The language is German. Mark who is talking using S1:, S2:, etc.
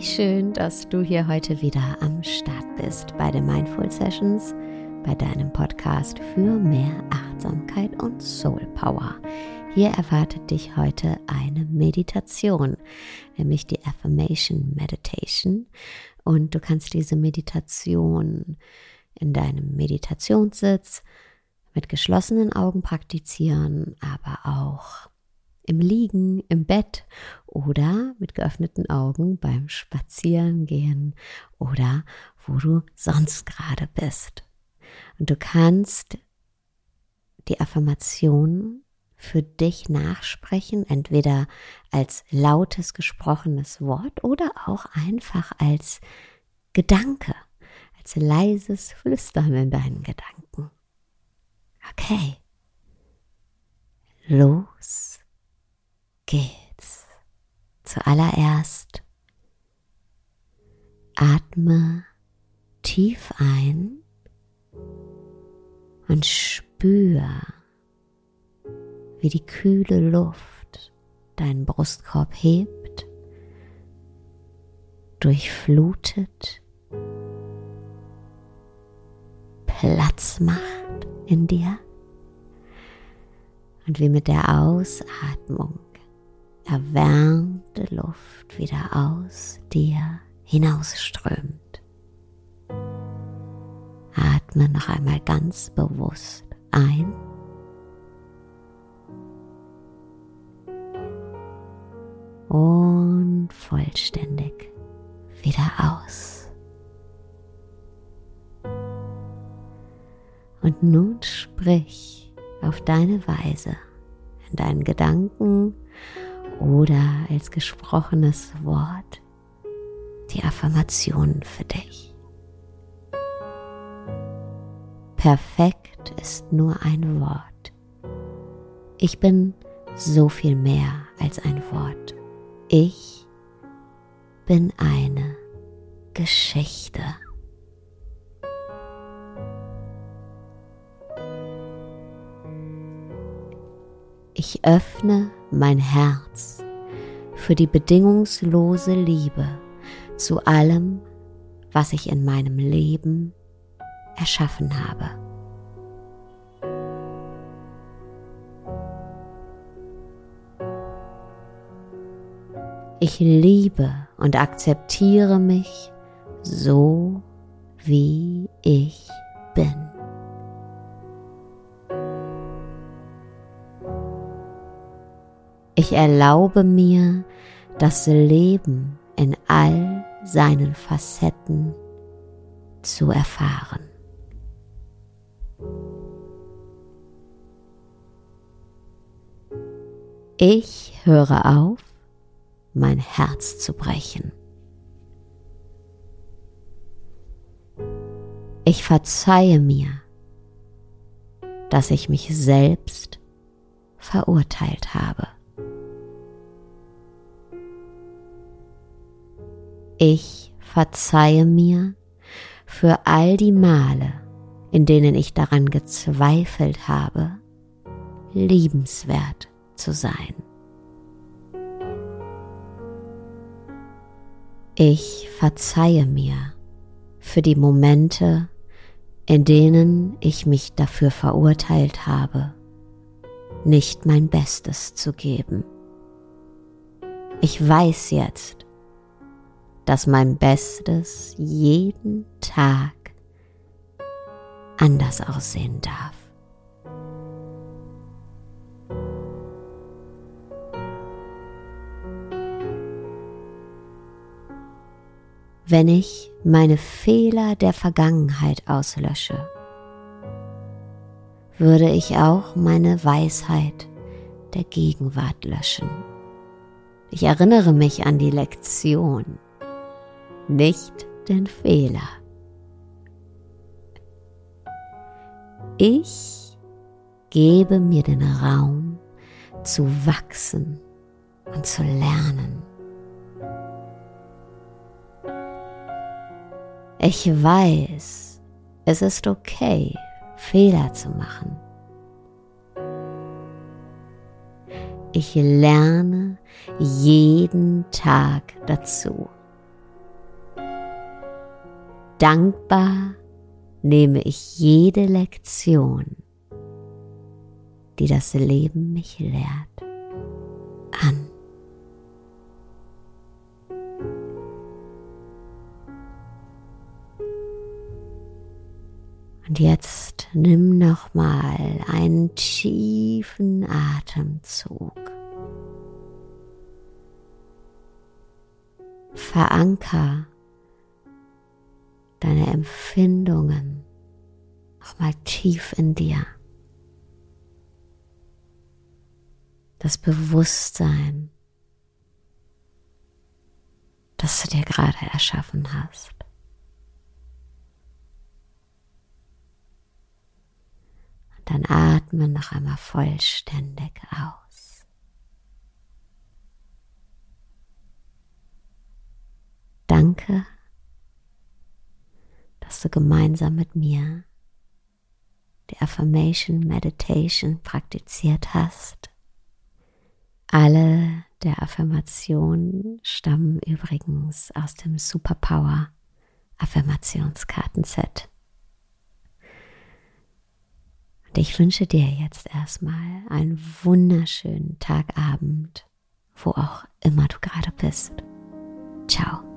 S1: schön, dass du hier heute wieder am Start bist bei den Mindful Sessions, bei deinem Podcast für mehr Achtsamkeit und Soul Power. Hier erwartet dich heute eine Meditation, nämlich die Affirmation Meditation. Und du kannst diese Meditation in deinem Meditationssitz mit geschlossenen Augen praktizieren, aber auch im Liegen, im Bett oder mit geöffneten Augen beim Spazierengehen oder wo du sonst gerade bist. Und du kannst die Affirmation für dich nachsprechen, entweder als lautes gesprochenes Wort oder auch einfach als Gedanke, als leises Flüstern in deinen Gedanken. Okay. Los geht's. Zuallererst atme tief ein und spür, wie die kühle Luft deinen Brustkorb hebt, durchflutet, Platz macht in dir und wie mit der Ausatmung erwärmte Luft wieder aus dir hinausströmt. Atme noch einmal ganz bewusst ein. Und vollständig wieder aus. Und nun sprich auf deine Weise in deinen Gedanken oder als gesprochenes Wort die Affirmationen für dich. Perfekt ist nur ein Wort. Ich bin so viel mehr als ein Wort. Ich bin eine Geschichte. Ich öffne mein Herz für die bedingungslose Liebe zu allem, was ich in meinem Leben erschaffen habe. Ich liebe und akzeptiere mich so, wie ich bin. Ich erlaube mir, das Leben in all seinen Facetten zu erfahren. Ich höre auf, mein Herz zu brechen. Ich verzeihe mir, dass ich mich selbst verurteilt habe. Ich verzeihe mir für all die Male, in denen ich daran gezweifelt habe, liebenswert zu sein. Ich verzeihe mir für die Momente, in denen ich mich dafür verurteilt habe, nicht mein Bestes zu geben. Ich weiß jetzt, dass mein Bestes jeden Tag anders aussehen darf. Wenn ich meine Fehler der Vergangenheit auslösche, würde ich auch meine Weisheit der Gegenwart löschen. Ich erinnere mich an die Lektion, nicht den Fehler. Ich gebe mir den Raum zu wachsen und zu lernen. Ich weiß, es ist okay, Fehler zu machen. Ich lerne jeden Tag dazu. Dankbar nehme ich jede Lektion, die das Leben mich lehrt, an. Und jetzt nimm noch mal einen tiefen Atemzug. Veranker deine Empfindungen noch mal tief in dir. Das Bewusstsein, das du dir gerade erschaffen hast. dann atme noch einmal vollständig aus. Danke, dass du gemeinsam mit mir die Affirmation Meditation praktiziert hast. Alle der Affirmationen stammen übrigens aus dem Superpower Affirmationskartenset. Und ich wünsche dir jetzt erstmal einen wunderschönen Tagabend, wo auch immer du gerade bist. Ciao.